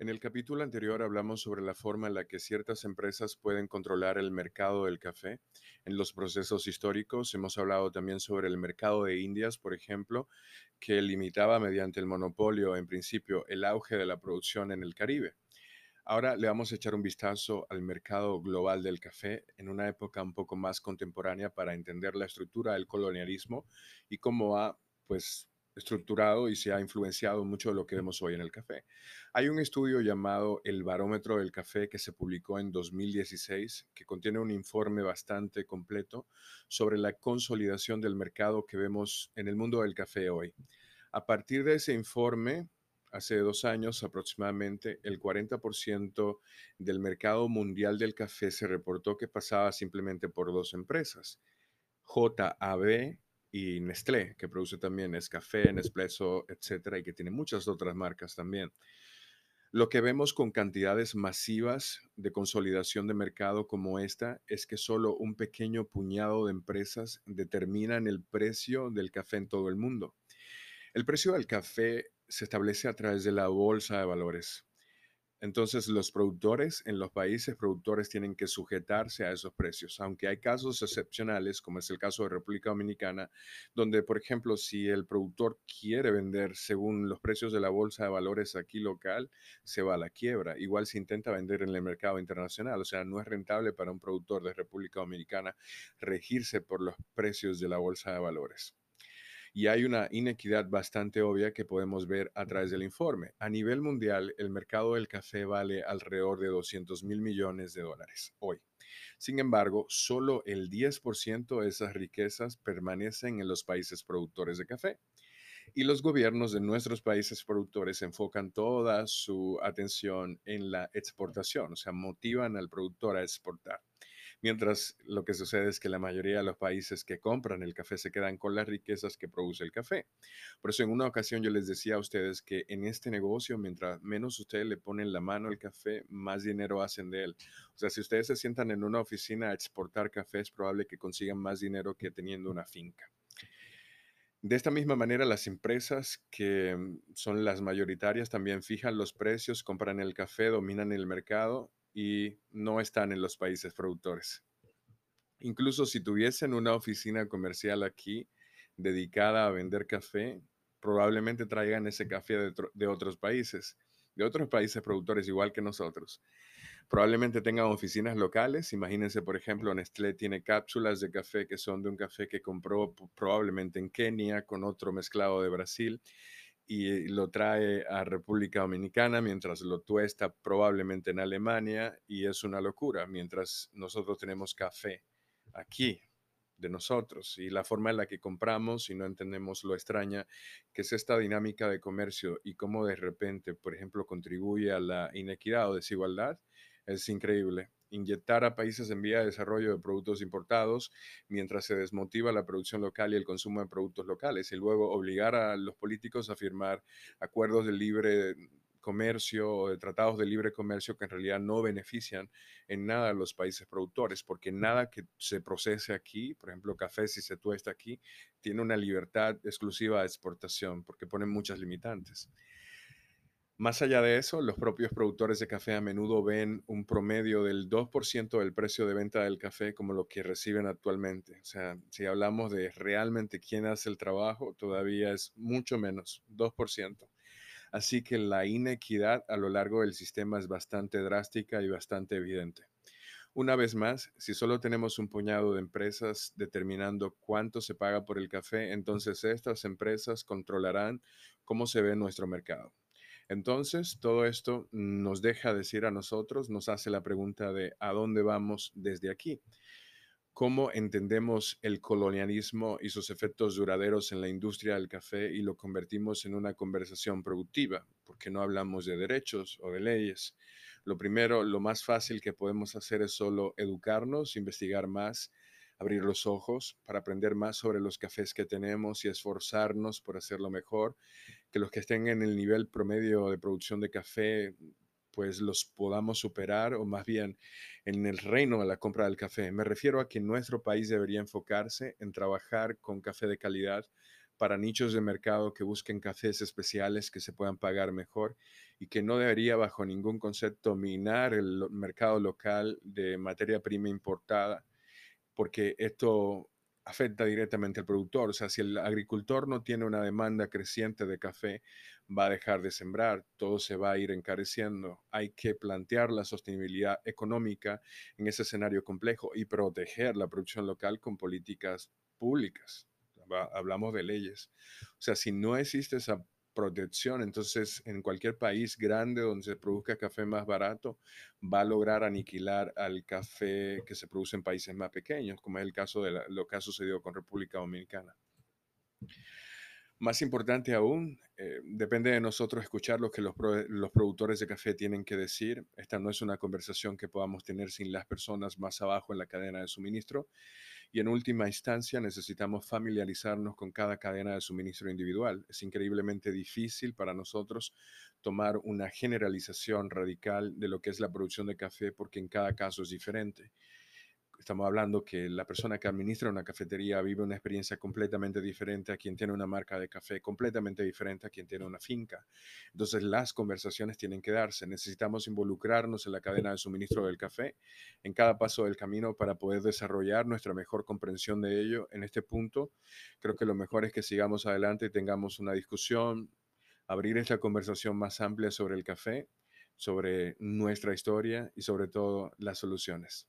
En el capítulo anterior hablamos sobre la forma en la que ciertas empresas pueden controlar el mercado del café. En los procesos históricos hemos hablado también sobre el mercado de Indias, por ejemplo, que limitaba mediante el monopolio, en principio, el auge de la producción en el Caribe. Ahora le vamos a echar un vistazo al mercado global del café en una época un poco más contemporánea para entender la estructura del colonialismo y cómo ha pues estructurado y se ha influenciado mucho de lo que vemos hoy en el café. Hay un estudio llamado El Barómetro del Café que se publicó en 2016 que contiene un informe bastante completo sobre la consolidación del mercado que vemos en el mundo del café hoy. A partir de ese informe, hace dos años aproximadamente, el 40% del mercado mundial del café se reportó que pasaba simplemente por dos empresas, JAB y Nestlé, que produce también Nescafé, Nespresso, etcétera, y que tiene muchas otras marcas también. Lo que vemos con cantidades masivas de consolidación de mercado como esta es que solo un pequeño puñado de empresas determinan el precio del café en todo el mundo. El precio del café se establece a través de la bolsa de valores. Entonces, los productores en los países productores tienen que sujetarse a esos precios, aunque hay casos excepcionales, como es el caso de República Dominicana, donde, por ejemplo, si el productor quiere vender según los precios de la bolsa de valores aquí local, se va a la quiebra. Igual si intenta vender en el mercado internacional, o sea, no es rentable para un productor de República Dominicana regirse por los precios de la bolsa de valores y hay una inequidad bastante obvia que podemos ver a través del informe. A nivel mundial, el mercado del café vale alrededor de 200 mil millones de dólares hoy. Sin embargo, solo el 10% de esas riquezas permanecen en los países productores de café. Y los gobiernos de nuestros países productores enfocan toda su atención en la exportación, o sea, motivan al productor a exportar mientras lo que sucede es que la mayoría de los países que compran el café se quedan con las riquezas que produce el café. Por eso en una ocasión yo les decía a ustedes que en este negocio, mientras menos ustedes le ponen la mano al café, más dinero hacen de él. O sea, si ustedes se sientan en una oficina a exportar café, es probable que consigan más dinero que teniendo una finca. De esta misma manera, las empresas que mm, son las mayoritarias también fijan los precios, compran el café, dominan el mercado y no están en los países productores. Incluso si tuviesen una oficina comercial aquí dedicada a vender café, probablemente traigan ese café de, otros países, de otros países productores igual que nosotros. Probablemente tengan oficinas locales. Imagínense, por ejemplo, Nestlé tiene cápsulas de café que son de un café que compró probablemente en Kenia con otro mezclado de Brasil y lo trae a República Dominicana mientras lo tuesta probablemente en Alemania y es una locura, mientras nosotros tenemos café aquí de nosotros y la forma en la que compramos y no entendemos lo extraña que es esta dinámica de comercio y cómo de repente, por ejemplo, contribuye a la inequidad o desigualdad, es increíble inyectar a países en vía de desarrollo de productos importados mientras se desmotiva la producción local y el consumo de productos locales y luego obligar a los políticos a firmar acuerdos de libre comercio o de tratados de libre comercio que en realidad no benefician en nada a los países productores, porque nada que se procese aquí, por ejemplo, café si se tuesta aquí, tiene una libertad exclusiva de exportación, porque ponen muchas limitantes. Más allá de eso, los propios productores de café a menudo ven un promedio del 2% del precio de venta del café como lo que reciben actualmente. O sea, si hablamos de realmente quién hace el trabajo, todavía es mucho menos, 2%. Así que la inequidad a lo largo del sistema es bastante drástica y bastante evidente. Una vez más, si solo tenemos un puñado de empresas determinando cuánto se paga por el café, entonces estas empresas controlarán cómo se ve nuestro mercado. Entonces, todo esto nos deja decir a nosotros, nos hace la pregunta de ¿a dónde vamos desde aquí? ¿Cómo entendemos el colonialismo y sus efectos duraderos en la industria del café y lo convertimos en una conversación productiva? Porque no hablamos de derechos o de leyes. Lo primero, lo más fácil que podemos hacer es solo educarnos, investigar más abrir los ojos para aprender más sobre los cafés que tenemos y esforzarnos por hacerlo mejor, que los que estén en el nivel promedio de producción de café pues los podamos superar o más bien en el reino de la compra del café. Me refiero a que nuestro país debería enfocarse en trabajar con café de calidad para nichos de mercado que busquen cafés especiales que se puedan pagar mejor y que no debería bajo ningún concepto minar el mercado local de materia prima importada, porque esto afecta directamente al productor. O sea, si el agricultor no tiene una demanda creciente de café, va a dejar de sembrar, todo se va a ir encareciendo. Hay que plantear la sostenibilidad económica en ese escenario complejo y proteger la producción local con políticas públicas. Hablamos de leyes. O sea, si no existe esa protección. Entonces, en cualquier país grande donde se produzca café más barato, va a lograr aniquilar al café que se produce en países más pequeños, como es el caso de lo que ha sucedido con República Dominicana. Más importante aún, eh, depende de nosotros escuchar lo que los, los, productores de café tienen que decir. Esta no es una conversación que podamos tener sin las personas más abajo en la cadena de suministro. Y en última instancia, necesitamos familiarizarnos con cada cadena de suministro individual. Es increíblemente difícil para nosotros tomar una generalización radical de lo que es la producción de café porque en cada caso es diferente estamos hablando que la persona que administra una cafetería vive una experiencia completamente diferente a quien tiene una marca de café, completamente diferente a quien tiene una finca. Entonces las conversaciones tienen que darse. Necesitamos involucrarnos en la cadena de suministro del café en cada paso del camino para poder desarrollar nuestra mejor comprensión de ello. En este punto, creo que lo mejor es que sigamos adelante y tengamos una discusión, abrir esta conversación más amplia sobre el café, sobre nuestra historia y sobre todo las soluciones.